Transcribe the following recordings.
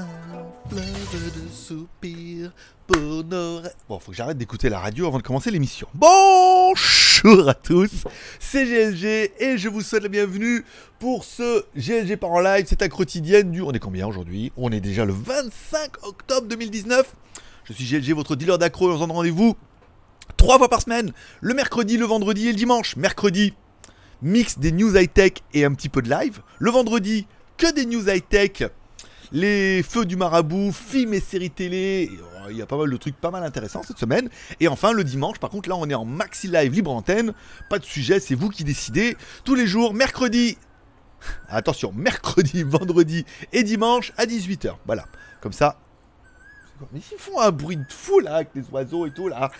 Un de pour nos... Bon, faut que j'arrête d'écouter la radio avant de commencer l'émission. Bonjour à tous, c'est GLG et je vous souhaite la bienvenue pour ce GLG par en live. C'est un quotidienne du... On est combien aujourd'hui? On est déjà le 25 octobre 2019. Je suis GLG, votre dealer d'accro et on donne rendez-vous trois fois par semaine. Le mercredi, le vendredi et le dimanche. Mercredi, mix des news high-tech et un petit peu de live. Le vendredi, que des news high-tech les feux du marabout, films et séries télé. Oh, il y a pas mal de trucs pas mal intéressants cette semaine. Et enfin, le dimanche, par contre, là, on est en maxi live libre antenne. Pas de sujet, c'est vous qui décidez. Tous les jours, mercredi. Attention, mercredi, vendredi et dimanche à 18h. Voilà. Comme ça, mais ils font un bruit de fou là avec les oiseaux et tout là.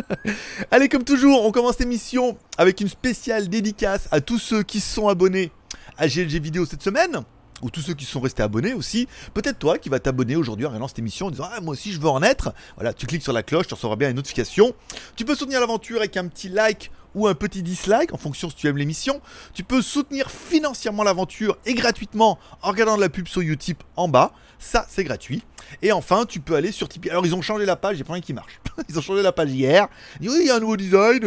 Allez, comme toujours, on commence l'émission avec une spéciale dédicace à tous ceux qui sont abonnés à GLG Vidéo cette semaine ou tous ceux qui sont restés abonnés aussi. Peut-être toi qui vas t'abonner aujourd'hui en regardant cette émission en disant Ah, moi aussi je veux en être. Voilà, tu cliques sur la cloche, tu recevras bien une notification. Tu peux soutenir l'aventure avec un petit like ou un petit dislike en fonction si tu aimes l'émission. Tu peux soutenir financièrement l'aventure et gratuitement en regardant de la pub sur YouTube en bas. Ça, c'est gratuit. Et enfin, tu peux aller sur Tipeee. Alors, ils ont changé la page, j'ai pas rien qui marche. Ils ont changé la page hier. Ils disent, oui, il y a un nouveau design.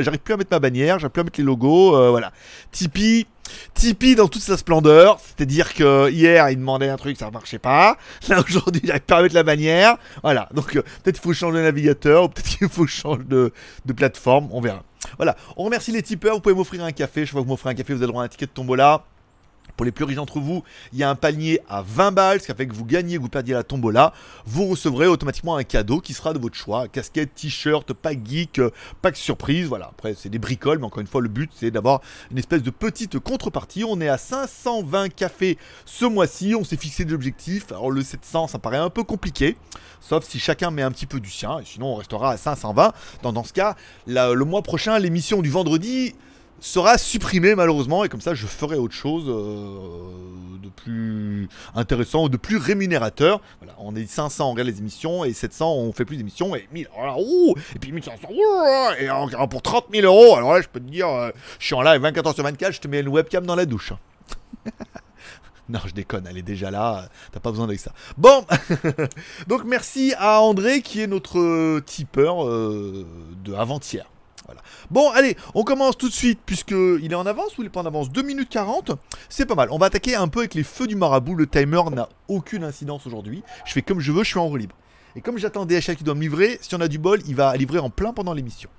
J'arrive plus à mettre ma bannière, j'arrive plus à mettre les logos. Euh, voilà. Tipeee. Tipeee dans toute sa splendeur, c'est-à-dire que hier il demandait un truc, ça marchait pas. Là aujourd'hui, j'arrive pas à mettre la bannière. Voilà, donc euh, peut-être qu'il faut changer de navigateur, ou peut-être qu'il faut changer de, de plateforme, on verra. Voilà, on remercie les tipeurs, vous pouvez m'offrir un café, je vois que vous m'offrez un café, vous avez droit à un ticket de tombola. Pour les plus riches d'entre vous, il y a un panier à 20 balles, ce qui fait que vous gagnez, vous perdiez la tombola. Vous recevrez automatiquement un cadeau qui sera de votre choix. Casquette, t-shirt, pack geek, pack surprise. Voilà, après c'est des bricoles, mais encore une fois, le but c'est d'avoir une espèce de petite contrepartie. On est à 520 cafés ce mois-ci, on s'est fixé des objectifs. Alors le 700, ça paraît un peu compliqué, sauf si chacun met un petit peu du sien, sinon on restera à 520. Dans, dans ce cas, le mois prochain, l'émission du vendredi sera supprimé malheureusement et comme ça je ferai autre chose euh, de plus intéressant ou de plus rémunérateur. Voilà, on est 500 on regarde les émissions et 700 on fait plus d'émissions et 1000 alors oh, et puis 1500 et alors, pour 30 000 euros alors là je peux te dire euh, je suis en live 24 h sur 24 je te mets une webcam dans la douche. Non, je déconne, elle est déjà là, t'as pas besoin de ça. Bon, donc merci à André qui est notre tipeur euh, de avant-hier. Bon, allez, on commence tout de suite, puisqu'il est en avance ou il est pas en avance? 2 minutes 40, c'est pas mal. On va attaquer un peu avec les feux du marabout. Le timer n'a aucune incidence aujourd'hui. Je fais comme je veux, je suis en roue libre. Et comme j'attends DHL qui doit me livrer, si on a du bol, il va livrer en plein pendant l'émission.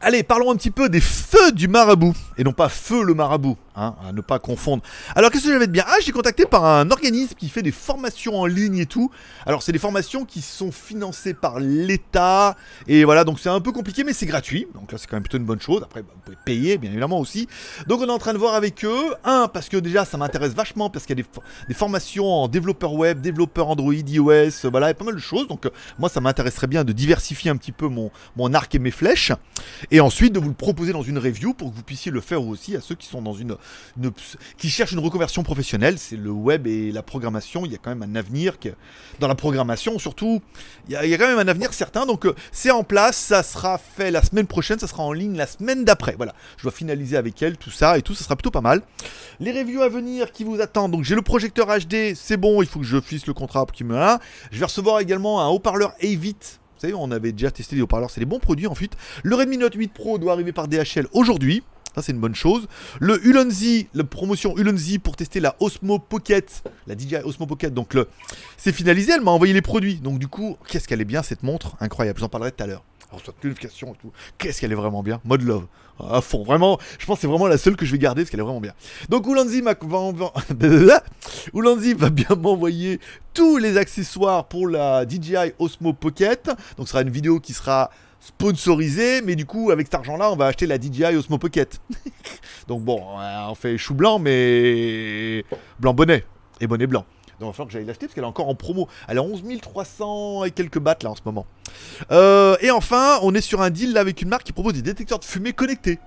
Allez, parlons un petit peu des feux du marabout, et non pas feu le marabout, hein, à ne pas confondre. Alors qu'est-ce que j'avais de bien? Ah, j'ai contacté par un organisme qui fait des formations en ligne et tout. Alors c'est des formations qui sont financées par l'État, et voilà, donc c'est un peu compliqué, mais c'est gratuit, donc là c'est quand même plutôt une bonne chose. Après, bah, vous pouvez payer, bien évidemment aussi. Donc on est en train de voir avec eux, un, parce que déjà ça m'intéresse vachement, parce qu'il y a des, formations en développeur web, développeur Android, iOS, voilà, il y a pas mal de choses, donc euh, moi ça m'intéresserait bien de diversifier un petit peu mon, mon arc et mes flèches et ensuite de vous le proposer dans une review pour que vous puissiez le faire aussi à ceux qui sont dans une, qui cherchent une reconversion professionnelle. C'est le web et la programmation. Il y a quand même un avenir que, dans la programmation, surtout. Il y, a, quand même un avenir certain. Donc euh, c'est en place. Ça sera fait la semaine prochaine. Ça sera en ligne la semaine d'après. Voilà. Je dois finaliser avec elle tout ça et tout. Ça sera plutôt pas mal. Les reviews à venir qui vous attendent. Donc j'ai le projecteur HD. C'est bon. Il faut que je fixe le contrat qui me a. Je vais recevoir également un haut-parleur Avit vous savez, on avait déjà testé des haut-parleurs, c'est des bons produits en fait. Le Redmi Note 8 Pro doit arriver par DHL aujourd'hui. C'est une bonne chose. Le Ulanzi, la promotion Ulanzi pour tester la Osmo Pocket, la DJI Osmo Pocket. Donc, le... c'est finalisé. Elle m'a envoyé les produits. Donc, du coup, qu'est-ce qu'elle est bien cette montre? Incroyable. J'en parlerai tout à l'heure. Soit notification et tout. Qu'est-ce qu'elle est vraiment bien Mode love. À fond. Vraiment, je pense que c'est vraiment la seule que je vais garder parce qu'elle est vraiment bien. Donc, Ulanzi, va... Va bien m'envoyer tous les accessoires pour la DJI Osmo Pocket. Donc, ce sera une vidéo qui sera sponsorisé, mais du coup, avec cet argent-là, on va acheter la DJI Osmo Pocket. Donc bon, on fait chou blanc, mais blanc bonnet et bonnet blanc. Donc il va falloir que j'aille l'acheter parce qu'elle est encore en promo. Elle est à 11 300 et quelques bahts là en ce moment. Euh, et enfin, on est sur un deal là avec une marque qui propose des détecteurs de fumée connectés.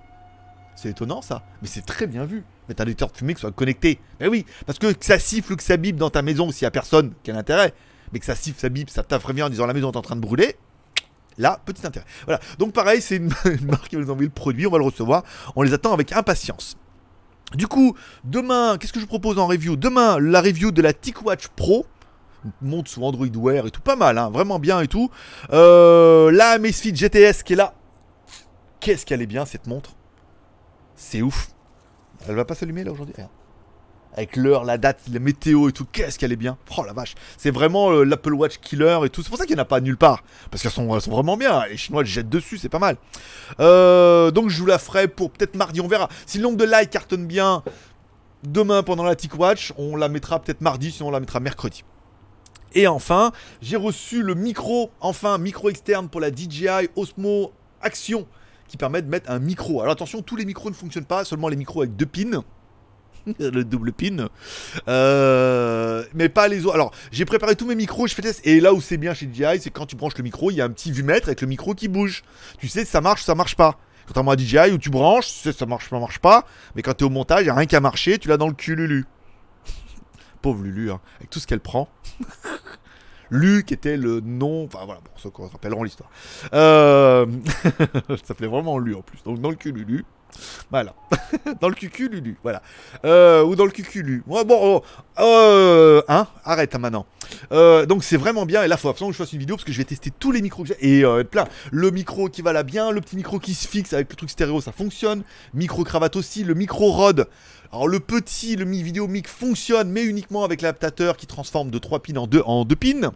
C'est étonnant ça, mais c'est très bien vu. Mettre un détecteur de fumée qui soit connecté. Mais oui, parce que, que ça siffle ou que ça bip dans ta maison s'il n'y a personne, quel intérêt Mais que ça siffle, ça bip, ça t'affrévient en disant la maison est en train de brûler, Là, petit intérêt. Voilà. Donc pareil, c'est une, marque qui va nous envoyer le produit, on va le recevoir. On les attend avec impatience. Du coup, demain, qu'est-ce que je propose en review? Demain, la review de la TicWatch Pro. Monte sous Android Wear et tout, pas mal, hein, vraiment bien et tout. Euh, la Amazfit GTS qui est là. Qu'est-ce qu'elle est bien cette montre? C'est ouf. Elle va pas s'allumer là aujourd'hui? Avec l'heure, la date, la météo et tout, qu'est-ce qu'elle est bien. Oh la vache, c'est vraiment euh, l'Apple Watch killer et tout. C'est pour ça qu'il n'y en a pas nulle part. Parce qu'elles sont, vraiment bien. Les Chinois les jettent dessus, c'est pas mal. Euh, donc je vous la ferai pour peut-être mardi, on verra. Si le nombre de likes cartonne bien demain pendant la TicWatch, on la mettra peut-être mardi, sinon on la mettra mercredi. Et enfin, j'ai reçu le micro, enfin, micro externe pour la DJI Osmo Action qui permet de mettre un micro. Alors attention, tous les micros ne fonctionnent pas, seulement les micros avec deux pins. le double pin. Euh, mais pas les autres. Alors, j'ai préparé tous mes micros, je fais test. Et là où c'est bien chez DJI, c'est quand tu branches le micro, il y a un petit vue-mètre avec le micro qui bouge. Tu sais ça marche ça marche pas. Contrairement à DJI où tu branches, tu sais ça marche, ça marche pas. Mais quand tu es au montage, il n'y a rien qu'à marcher, tu l'as dans le cul, Lulu. Pauvre Lulu, hein, avec tout ce qu'elle prend. Luc était le nom. Enfin voilà, pour ceux qui rappelleront l'histoire. Euh... ça s'appelait vraiment Lu en plus. Donc dans le cul, Lulu. Voilà. dans le cucu, Lulu. Voilà. Euh, ou dans le cucu, Ouais, bon, oh, euh, hein Arrête hein, maintenant. Euh, donc c'est vraiment bien. Et là, il faut absolument que je fasse une vidéo parce que je vais tester tous les micros que j'ai. Et plein. Le micro qui va là bien. Le petit micro qui se fixe avec le truc stéréo, ça fonctionne. Micro cravate aussi. Le micro rod. Alors le petit, le mi vidéo mic fonctionne, mais uniquement avec l'adaptateur qui transforme de 3 pins en 2 en 2 pins.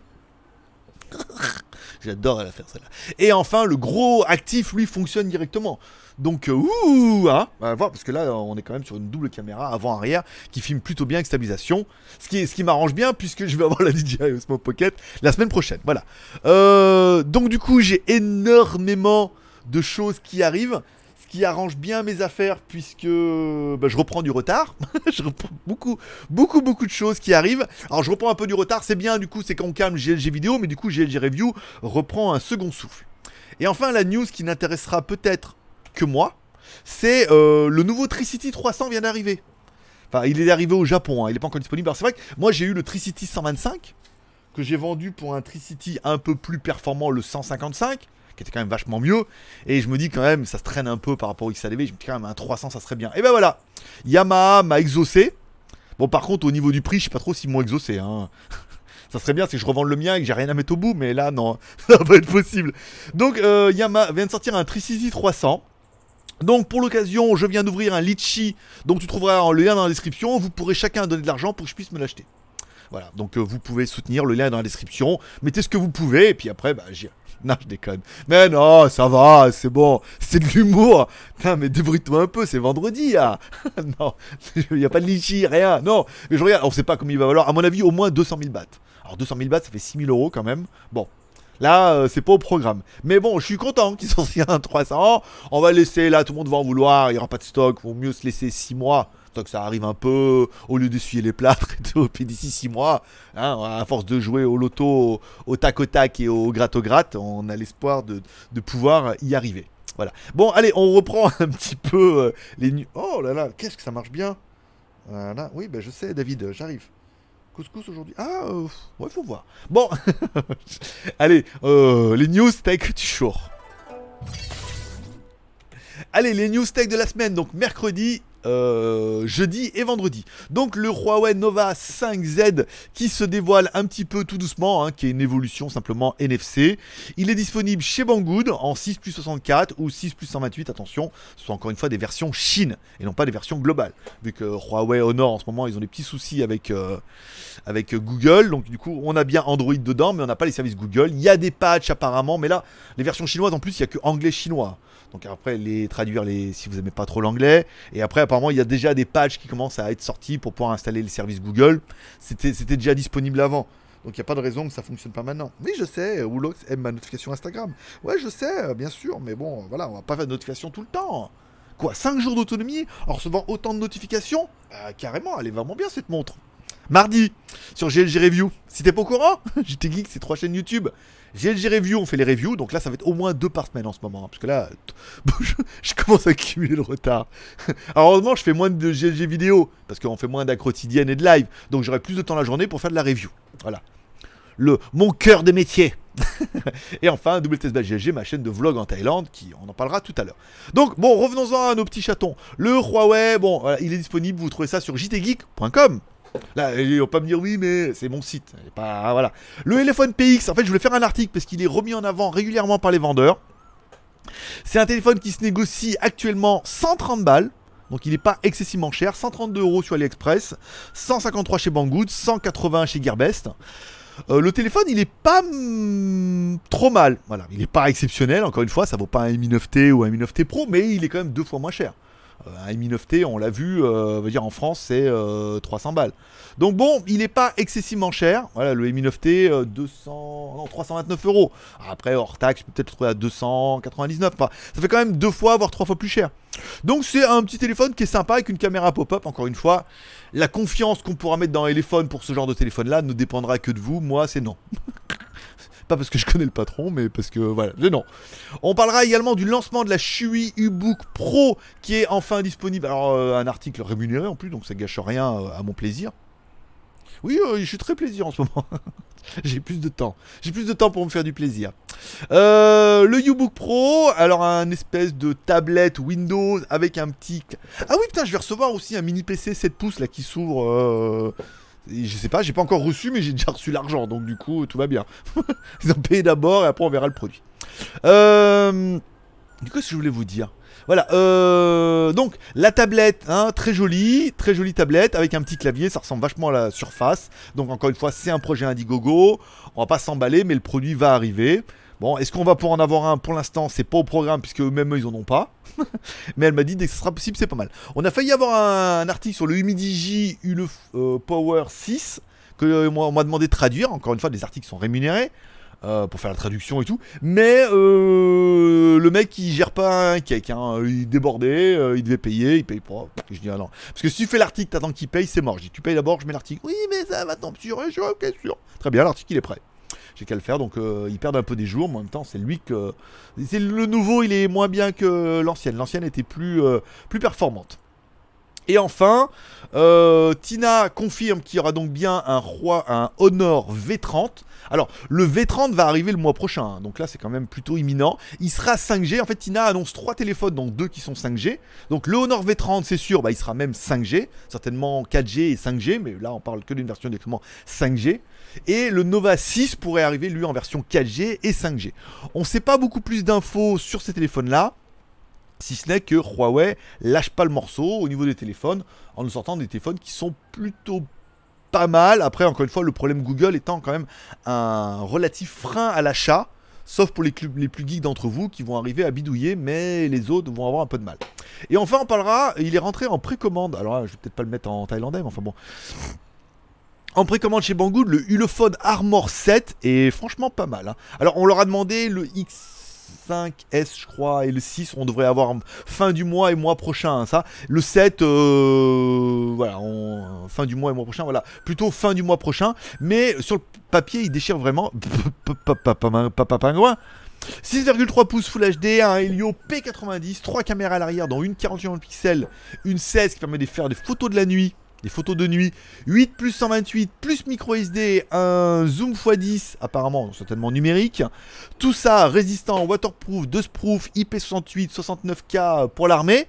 J'adore la faire celle-là. Et enfin, le gros actif, lui, fonctionne directement. Donc, euh, ouh, hein, on va voir, parce que là, on est quand même sur une double caméra avant-arrière qui filme plutôt bien avec stabilisation. Ce qui, m'arrange bien, puisque je vais avoir la DJI Osmo Pocket la semaine prochaine. Voilà. Euh, donc, du coup, j'ai énormément de choses qui arrivent qui arrange bien mes affaires puisque bah, je reprends du retard. je reprends beaucoup, beaucoup, beaucoup de choses qui arrivent. Alors je reprends un peu du retard, c'est bien, du coup c'est quand calme GLG vidéo, mais du coup GLG review reprend un second souffle. Et enfin la news qui n'intéressera peut-être que moi, c'est euh, le nouveau Tricity 300 vient d'arriver. Enfin, il est arrivé au Japon, hein, il n'est pas encore disponible. Alors c'est vrai que moi j'ai eu le Tricity 125 que j'ai vendu pour un Tricity un peu plus performant, le 155 qui était quand même vachement mieux. Et je me dis quand même, ça se traîne un peu par rapport au XADV. Je me dis quand même, un 300, ça serait bien. Et ben voilà, Yamaha m'a exaucé. Bon, par contre, au niveau du prix, je sais pas trop s'ils m'ont exaucé. Hein. ça serait bien si je revends le mien et que j'ai rien à mettre au bout, mais là, non, ça va pas être possible. Donc, euh, Yamaha vient de sortir un Tricity 300. Donc pour l'occasion, je viens d'ouvrir un Litchi, donc tu trouveras le lien dans la description, vous pourrez chacun donner de l'argent pour que je puisse me l'acheter. Voilà, donc euh, vous pouvez soutenir, le lien est dans la description, mettez ce que vous pouvez, et puis après, bah. Non, je déconne. Mais non, ça va, c'est bon. C'est de l'humour. Putain, mais débrouille-toi un peu, c'est vendredi, là. non, il n'y a pas de litchi, rien. Non, mais je regarde, on sait pas combien il va valoir. À mon avis, au moins 200 000 bahts. Alors 200 000 bahts, ça fait 6 000 euros quand même. Bon, Là, euh, c'est pas au programme. Mais bon, je suis content qu'ils sortent un 300. On va laisser là, tout le monde va en vouloir. Il n'y aura pas de stock. Vaut mieux se laisser 6 mois que ça arrive un peu, au lieu d'essuyer les plâtres et tout, puis d'ici 6 mois, hein, à force de jouer au loto, au, tac au tac et au gratte au gratte, on a l'espoir de, pouvoir y arriver. Voilà. Bon, allez, on reprend un petit peu euh, les Oh là là, qu'est-ce que ça marche bien Voilà. Oui, ben je sais, David, j'arrive. Couscous aujourd'hui. Ah, euh, faut voir. Bon, allez, euh, les news tech du jour. Allez, les news tech de la semaine. Donc, mercredi, euh, jeudi et vendredi. Donc le Huawei Nova 5Z qui se dévoile un petit peu tout doucement, hein, qui est une évolution simplement NFC. Il est disponible chez Banggood en 6 plus 64 ou 6 plus 128, attention, ce sont encore une fois des versions Chine et non pas des versions globales. Vu que Huawei Honor en ce moment ils ont des petits soucis avec, euh, avec Google, donc du coup on a bien Android dedans mais on n'a pas les services Google. Il y a des patchs apparemment, mais là les versions chinoises en plus il n'y a que anglais-chinois. Donc après, les traduire les, si vous n'aimez pas trop l'anglais. Et après, apparemment, il y a déjà des patchs qui commencent à être sortis pour pouvoir installer les services Google. C'était déjà disponible avant. Donc il n'y a pas de raison que ça fonctionne pas maintenant. Oui, je sais, Woolox aime ma notification Instagram. Ouais, je sais, bien sûr, mais bon, voilà, on va pas faire de notification tout le temps. Quoi, 5 jours d'autonomie? En recevant autant de notifications? Euh, Carrément, elle est vraiment bien cette montre. Mardi, sur GLG Review. Si t'es pas au courant, j'étais geek, c'est trois chaînes YouTube. GLG Review, on fait les reviews, donc là ça va être au moins deux par semaine en ce moment, hein, parce que là, je, commence à accumuler le retard. Alors heureusement, je fais moins de GLG vidéo, parce qu'on fait moins quotidienne et de live, donc j'aurai plus de temps la journée pour faire de la review. Voilà. Le, mon cœur de métier. et enfin, WTSBGG, ma chaîne de vlog en Thaïlande, qui on en parlera tout à l'heure. Donc, bon, revenons-en à nos petits chatons. Le Huawei, bon, il est disponible, vous trouvez ça sur jtgeek.com. Là, ils vont pas me dire oui, mais c'est mon site. Pas, voilà. Le téléphone PX, en fait, je voulais faire un article parce qu'il est remis en avant régulièrement par les vendeurs. C'est un téléphone qui se négocie actuellement 130 balles. Donc il n'est pas excessivement cher, 132 euros sur AliExpress, 153 chez Banggood, 180 chez Gearbest. Euh, le téléphone, il est pas trop mal. Voilà, il n'est pas exceptionnel. Encore une fois, ça vaut pas un Mi 9T ou un Mi 9T Pro, mais il est quand même deux fois moins cher. Euh, un Mi 9T, on l'a vu, euh, veut dire en France, c'est 300 balles. Donc bon, il n'est pas excessivement cher. Voilà, le Mi 9T, 200, non, 329 euros. Après, hors taxe, peut-être trouver à 299. ça fait quand même deux fois, voire trois fois plus cher. Donc c'est un petit téléphone qui est sympa avec une caméra pop-up. Encore une fois, la confiance qu'on pourra mettre dans un téléphone pour ce genre de téléphone-là ne dépendra que de vous. Moi, c'est non. Pas parce que je connais le patron, mais parce que voilà, non. On parlera également du lancement de la Shui U-Book Pro qui est enfin disponible. Alors, euh, un article rémunéré en plus, donc ça gâche rien euh, à mon plaisir. Oui, euh, je suis très plaisir en ce moment. J'ai plus de temps. J'ai plus de temps pour me faire du plaisir. Le U-Book Pro, alors un espèce de tablette Windows avec un petit... Ah oui, putain, je vais recevoir aussi un mini PC 7 pouces là qui s'ouvre... Je sais pas, j'ai pas encore reçu, mais j'ai déjà reçu l'argent, donc du coup, tout va bien. Ils ont payé d'abord et après on verra le produit. Euh... Du coup, ce que je voulais vous dire? Voilà, euh, donc la tablette, hein, très jolie, très jolie tablette avec un petit clavier, ça ressemble vachement à la surface. Donc encore une fois, c'est un projet Indiegogo, on va pas s'emballer, mais le produit va arriver. Est-ce qu'on va pouvoir en avoir un Pour l'instant, c'est pas au programme puisque eux-mêmes ils en ont pas. mais elle m'a dit dès que ce sera possible, c'est pas mal. On a failli avoir un, article sur le Humidigi Ule euh, Power 6 que euh, moi on m'a demandé de traduire. Encore une fois, les articles sont rémunérés. Euh, pour faire la traduction et tout. Mais le mec il gère pas un cake, hein. il débordait, il devait payer, il paye pas. Je dis ah non. Parce que si tu fais l'article, t'attends qu'il paye, c'est mort. Je dis tu payes d'abord, je mets l'article. Oui, mais ça va tant sur, je suis ok sûr. Très bien, l'article il est prêt. J'ai qu'à le faire, donc il perd un peu des jours, mais en même temps c'est lui que. C'est le nouveau, il est moins bien que l'ancienne. L'ancienne était plus, plus performante. Et enfin, Tina confirme qu'il y aura donc bien un roi, un Honor V30 alors, le V30 va arriver le mois prochain, hein. donc là c'est quand même plutôt imminent. Il sera 5G. En fait, Tina annonce trois téléphones, donc deux qui sont 5G. Donc le Honor V30, c'est sûr, bah, il sera même 5G, certainement 4G et 5G, mais là on parle que d'une version directement 5G. Et le Nova 6 pourrait arriver lui en version 4G et 5G. On ne sait pas beaucoup plus d'infos sur ces téléphones-là. Si ce n'est que Huawei lâche pas le morceau au niveau des téléphones en nous sortant des téléphones qui sont plutôt pas mal. Après, encore une fois, le problème Google étant quand même un relatif frein à l'achat. Sauf pour les, les plus geeks d'entre vous qui vont arriver à bidouiller, mais les autres vont avoir un peu de mal. Et enfin, on parlera, il est rentré en précommande. Alors je vais peut-être pas le mettre en thaïlandais, mais enfin bon. En précommande chez Banggood, le Ulefone Armor 7 est franchement pas mal. Hein. Alors, on leur a demandé le X 5S, je crois, et le 6, on devrait avoir fin du mois et mois prochain, hein, ça. Le 7, euh, voilà, fin du mois et mois prochain, voilà, plutôt fin du mois prochain. Mais sur le papier, il déchire vraiment. Papa pingouin. 6,3 pouces Full HD, un Helio P90, 3 caméras à l'arrière, dont une 41 pixels, une 16 qui permet de faire des photos de la nuit des photos de nuit, 8 plus 128 plus micro SD, un zoom x10 apparemment certainement numérique, tout ça résistant, waterproof, dustproof, IP68, 69K pour l'armée.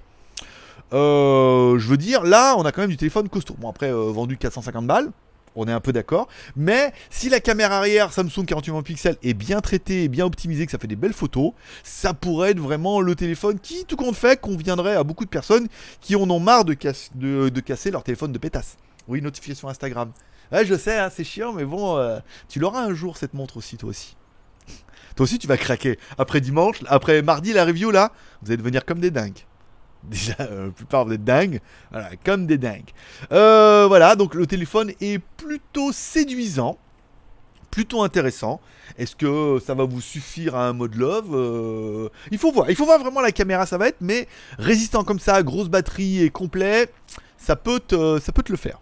Euh, je veux dire, là on a quand même du téléphone costaud. Bon après euh, vendu 450 balles, on est un peu d'accord. Mais si la caméra arrière Samsung 48 pixels est bien traitée et bien optimisée, que ça fait des belles photos, ça pourrait être vraiment le téléphone qui, tout compte fait, conviendrait à beaucoup de personnes qui en ont marre de, casser leur téléphone de pétasse. Oui, notification Instagram. Ouais, je sais, hein, c'est chiant, mais bon, euh, tu l'auras un jour cette montre aussi, toi aussi. toi aussi, tu vas craquer. Après dimanche, après mardi, la review là, vous allez devenir comme des dingues. Déjà, euh, la plupart vous êtes dingues. Voilà, comme des dingues. Euh, voilà, donc le téléphone est plutôt séduisant. Plutôt intéressant. Est-ce que ça va vous suffire à un mode love euh, Il faut voir. Il faut voir vraiment la caméra, ça va être. Mais résistant comme ça, grosse batterie et complet, ça peut ça peut te le faire.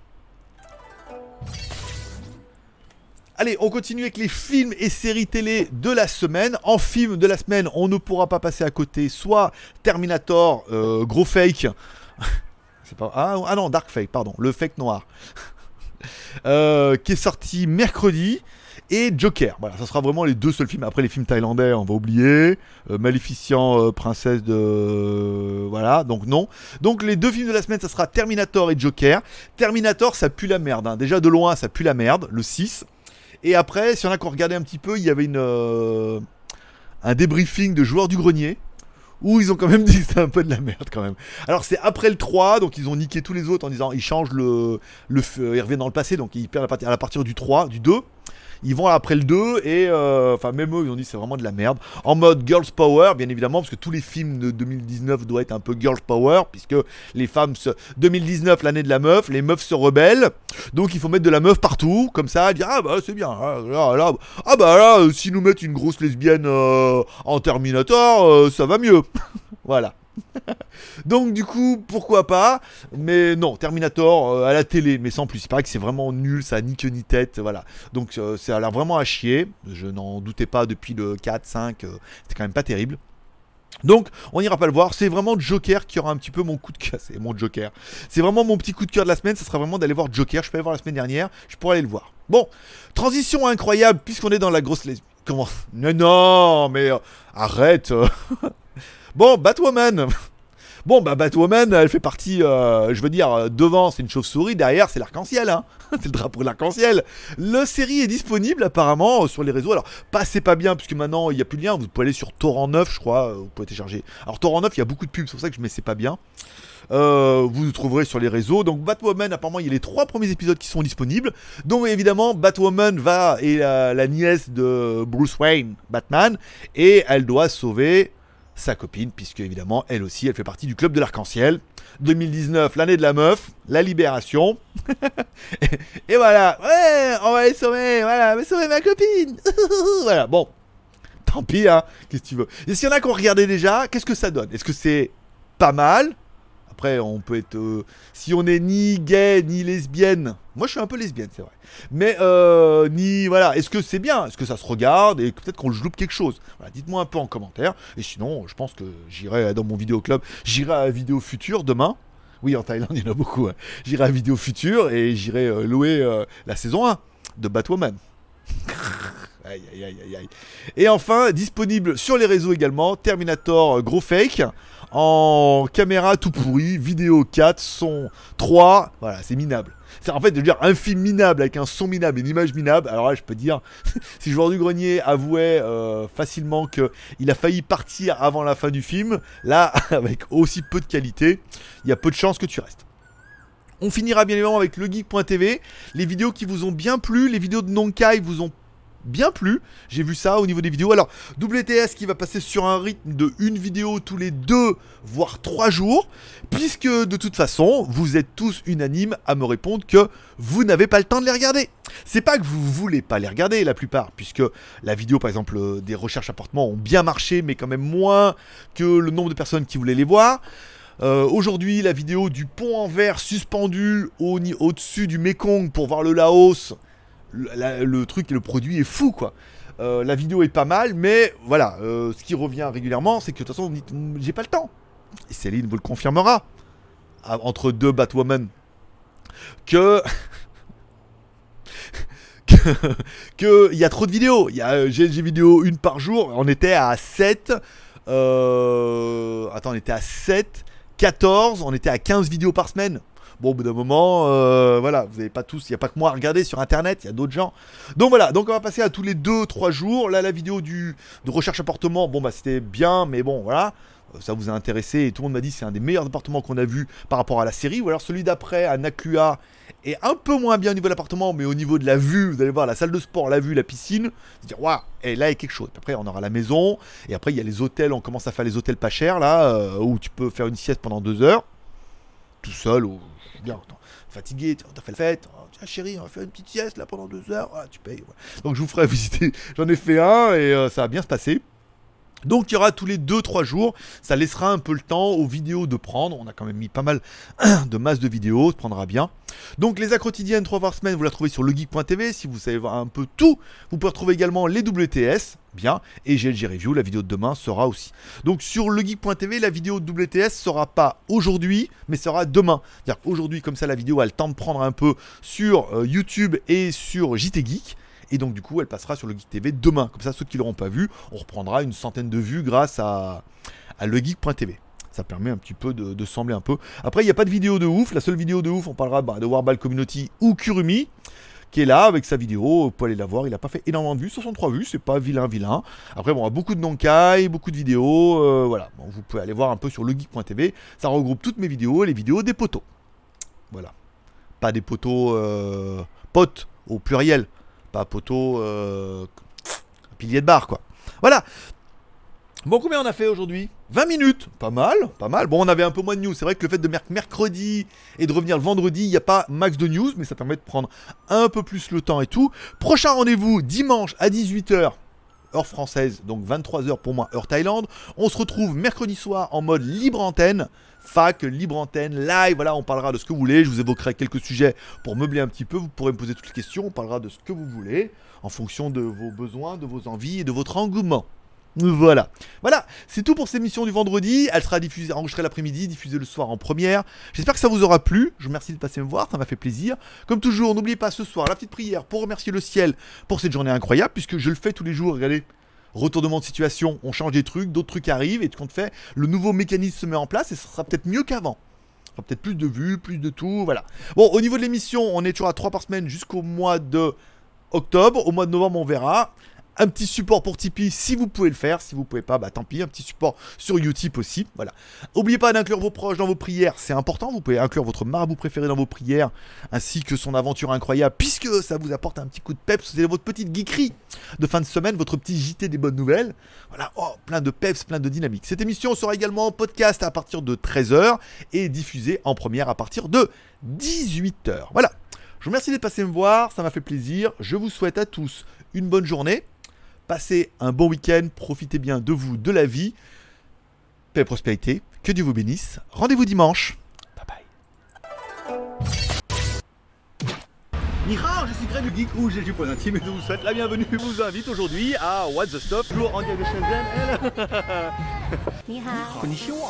Allez, on continue avec les films et séries télé de la semaine. En film de la semaine, on ne pourra pas passer à côté soit Terminator, euh, gros fake. Ah, ah, non, Dark Fake, pardon, le fake noir. Euh, qui est sorti mercredi. et Joker. Voilà, ça sera vraiment les deux seuls films. Après les films thaïlandais, on va oublier. Euh, Maléficient, princesse de voilà, donc non. Donc les deux films de la semaine, ça sera Terminator et Joker. Terminator, ça pue la merde. hein. Déjà de loin, ça pue la merde. Le 6. Et après, si on a qu'on regardait un petit peu, il y avait euh, un débriefing de joueurs du grenier où ils ont quand même dit que c'était un peu de la merde quand même. Alors c'est après le 3, donc ils ont niqué tous les autres en disant ils changent le, le euh, ils reviennent dans le passé, donc ils perdent à partir, à partir du 3, du 2. Ils vont après le 2 et euh, enfin même eux ils ont dit c'est vraiment de la merde. En mode girls power bien évidemment parce que tous les films de 2019 doivent être un peu girls power puisque les femmes se 2019 l'année de la meuf, les meufs se rebellent. Donc il faut mettre de la meuf partout comme ça dire ah bah c'est bien. Ah, là, là, ah bah là euh, si nous mettent une grosse lesbienne euh, en Terminator ça va mieux. voilà. Donc du coup, pourquoi pas? Mais non, Terminator euh, à la télé, mais sans plus. Il paraît que c'est vraiment nul, ça ni queue ni tête, voilà. Donc euh, ça a l'air vraiment à chier. Je n'en doutais pas depuis le 4, 5, euh, quand même pas terrible. Donc, on n'ira pas le voir. C'est vraiment Joker qui aura un petit peu mon coup de cœur. C'est mon Joker. C'est vraiment mon petit coup de cœur de la semaine. Ça sera vraiment d'aller voir Joker. Je peux aller voir la semaine dernière. Je pourrais aller le voir. Bon, transition incroyable puisqu'on est dans la grosse. Comment? Non, non, mais euh, arrête. bon, Batwoman. Bon, bah Batwoman, elle fait partie, euh, je veux dire, euh, devant c'est une chauve-souris, derrière c'est l'arc-en-ciel, hein. c'est le drapeau de l'arc-en-ciel. La série est disponible apparemment euh, sur les réseaux. Alors, passez pas bien, puisque maintenant il n'y a plus de lien, vous pouvez aller sur Torrent 9, je crois, vous pouvez télécharger. Alors, Torrent 9, il y a beaucoup de pubs, c'est pour ça que je ne sais pas bien. Vous le trouverez sur les réseaux. Donc Batwoman, apparemment, il y a les trois premiers épisodes qui sont disponibles. Donc évidemment, Batwoman va et la nièce de Bruce Wayne, Batman, et elle doit sauver sa copine, puisque évidemment, elle aussi, elle fait partie du club de l'arc-en-ciel. 2019, l'année de la meuf, la libération. et, voilà, ouais, on va aller sauver, voilà, va sauver ma copine. voilà, bon. Tant pis, hein, qu'est-ce que tu veux? Et s'il y en a qui ont regardé déjà, qu'est-ce que ça donne? Est-ce que c'est pas mal? On peut être. euh, si on est ni gay, ni lesbienne. Moi, je suis un peu lesbienne, c'est vrai. Mais, euh, ni. Voilà. Est-ce que c'est bien? Est-ce que ça se regarde? Et peut-être qu'on loupe quelque chose Dites-moi un peu en commentaire. Et sinon, je pense que j'irai dans mon vidéo club. J'irai à Vidéo Future demain. Oui, en Thaïlande, il y en a beaucoup. hein. J'irai à Vidéo Future et j'irai euh, louer la saison 1 de Batwoman. Et enfin, disponible sur les réseaux également, Terminator gros fake, en caméra tout pourri, vidéo 4, son 3, voilà, c'est minable. C'est en fait de dire un film minable avec un son minable une image minable. Alors là, je peux dire, si joueur du grenier avouait euh, facilement que il a failli partir avant la fin du film, là, avec aussi peu de qualité, il y a peu de chances que tu restes. On finira bien évidemment avec legeek.tv, les vidéos qui vous ont bien plu, les vidéos de Nonkai vous ont bien plu. J'ai vu ça au niveau des vidéos. Alors, WTS qui va passer sur un rythme de une vidéo tous les deux, voire trois jours, puisque de toute façon, vous êtes tous unanimes à me répondre que vous n'avez pas le temps de les regarder. C'est pas que vous voulez pas les regarder la plupart, puisque la vidéo par exemple euh, des recherches appartements ont bien marché, mais quand même moins que le nombre de personnes qui voulaient les voir. Euh, Aujourd'hui, la vidéo du pont en verre suspendu au- au-dessus du Mekong pour voir le Laos, le, truc, le produit est fou quoi. Euh, la vidéo est pas mal, mais voilà, euh, ce qui revient régulièrement, c'est que de toute façon, vous dites, Hmm, j'ai pas le temps. Et Céline vous le confirmera. Entre deux Batwoman. Que. que. il y a trop de vidéos. Il y a euh, GLG vidéo une par jour. On était à 7. Euh... Attends, on était à 7. 14. On était à 15 vidéos par semaine. Bon, au bout d'un moment, euh, voilà, vous n'avez pas tous, il n'y a pas que moi à regarder sur internet, il y a d'autres gens. Donc voilà, donc on va passer à tous les 2-3 jours. Là, la vidéo du, de recherche appartement, bon bah c'était bien, mais bon voilà, Euh, ça vous a intéressé et tout le monde m'a dit c'est un des meilleurs appartements qu'on a vu par rapport à la série. Ou alors celui d'après à Nakua est un peu moins bien au niveau de l'appartement, mais au niveau de la vue, vous allez voir la salle de sport, la vue, la piscine, vous dire waouh, et là il y a quelque chose. Après on aura la maison, et après il y a les hôtels, on commence à faire les hôtels pas chers là, euh, où tu peux faire une sieste pendant deux heures, tout seul, bien, fatigué, t'as fait la fête, tiens chérie, on va faire une petite sieste là pendant deux heures, tu payes. Donc je vous ferai visiter, j'en ai fait un et euh, ça va bien se passer. Donc il y aura tous les 2-3 jours, ça laissera un peu le temps aux vidéos de prendre, on a quand même mis pas mal de masse de vidéos, ça prendra bien. Donc les quotidiennes 3 par semaine, vous la trouvez sur legeek.tv, si vous savez un peu tout, vous pouvez retrouver également les WTS, bien, et GLG Review, la vidéo de demain sera aussi. Donc sur legeek.tv, la vidéo de WTS sera pas aujourd'hui, mais sera demain. C'est-à-dire qu'aujourd'hui, comme ça la vidéo a le temps de prendre un peu sur euh, YouTube et sur JT Geek, Et donc du coup, elle passera sur le Geek TV demain. Comme ça, ceux qui l'auront pas vu, on reprendra une centaine de vues grâce à, à legeek.tv. Ça permet un petit peu de, sembler un peu. Après, il n'y a pas de vidéo de ouf. La seule vidéo de ouf, on parlera bah, de Warball Community ou Kurumi qui est là avec sa vidéo. Vous pouvez aller la voir. Il a pas fait énormément de vues, 63 vues, c'est pas vilain, vilain. Après, y a beaucoup de Nonkai, beaucoup de vidéos. euh, voilà, vous pouvez aller voir un peu sur legeek.tv. Ça regroupe toutes mes vidéos et les vidéos des poteaux. Voilà. Pas des poteaux euh, potes au pluriel. Pas poteaux euh, pilier de bar, quoi. Voilà. Bon, combien on a fait aujourd'hui? 20 minutes, pas mal, pas mal. Bon, on avait un peu moins de news. C'est vrai que le fait de merc- mercredi et de revenir le vendredi, il n'y a pas max de news, mais ça permet de prendre un peu plus le temps et tout. Prochain rendez-vous dimanche à 18h, heure française, donc 23h pour moi, heure Thaïlande. On se retrouve mercredi soir en mode libre antenne. Fac, libre antenne, live, voilà, on parlera de ce que vous voulez. Je vous évoquerai quelques sujets pour meubler un petit peu. Vous pourrez me poser toutes les questions. On parlera de ce que vous voulez en fonction de vos besoins, de vos envies et de votre engouement. Voilà. Voilà, c'est tout pour cette émission du vendredi. Elle sera diffusée, enregistrée l'après-midi, diffusée le soir en première. J'espère que ça vous aura plu. Je vous remercie de passer me voir, ça m'a fait plaisir. Comme toujours, n'oubliez pas ce soir la petite prière pour remercier le ciel pour cette journée incroyable, puisque je le fais tous les jours. Regardez, retournement de situation, on change des trucs, d'autres trucs arrivent, et tout compte fait, le nouveau mécanisme se met en place et ce sera peut-être mieux qu'avant. Aura peut-être plus de vues, plus de tout, voilà. Bon, au niveau de l'émission, on est toujours à 3 par semaine jusqu'au mois de octobre. Au mois de novembre, on verra. Un petit support pour Tipeee si vous pouvez le faire. Si vous pouvez pas, bah tant pis. Un petit support sur Utip aussi. Voilà. N'oubliez pas d'inclure vos proches dans vos prières. C'est important. Vous pouvez inclure votre marabout préféré dans vos prières. Ainsi que son aventure incroyable. Puisque ça vous apporte un petit coup de peps. C'est votre petite geekerie de fin de semaine. Votre petit JT des bonnes nouvelles. Voilà. Oh, plein de peps, plein de dynamique. Cette émission sera également en podcast à partir de 13h. Et diffusée en première à partir de 18h. Voilà. Je vous remercie d'être passé me voir. Ça m'a fait plaisir. Je vous souhaite à tous une bonne journée. Passez un bon week-end, profitez bien de vous, de la vie. Paix et prospérité, que Dieu vous bénisse. Rendez-vous dimanche. Bye bye. Nihao, je suis Greg le Geek ou j'ai du point intime et je vous souhaite la bienvenue. Je vous invite aujourd'hui à What the Stop, toujours en direct de Shenzhen. 你好，Konnichiwa.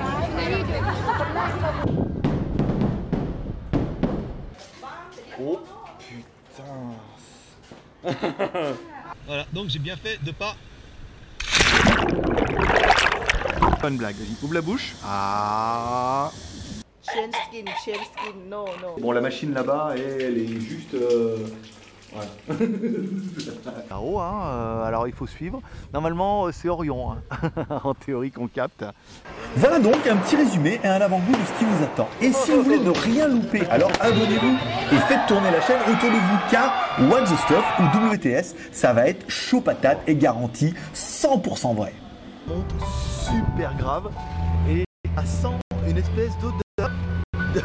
voilà, donc j'ai bien fait de pas. Bonne blague, vas-y, ouvre la bouche. Ah. Chain skin, chain skin, no, no. Bon, la machine là-bas, elle est juste. Euh... Ouais. Là-haut, hein, euh, alors il faut suivre. Normalement, euh, c'est Orion, hein, en théorie qu'on capte. Voilà donc un petit résumé et un avant-goût de ce qui vous attend. Et si vous voulez ne rien louper, alors abonnez-vous et faites tourner la chaîne autour de vous car What the Stuff ou WTS, ça va être chaud patate et garanti 100% vrai. Monte super grave et ça sent une espèce d'odeur.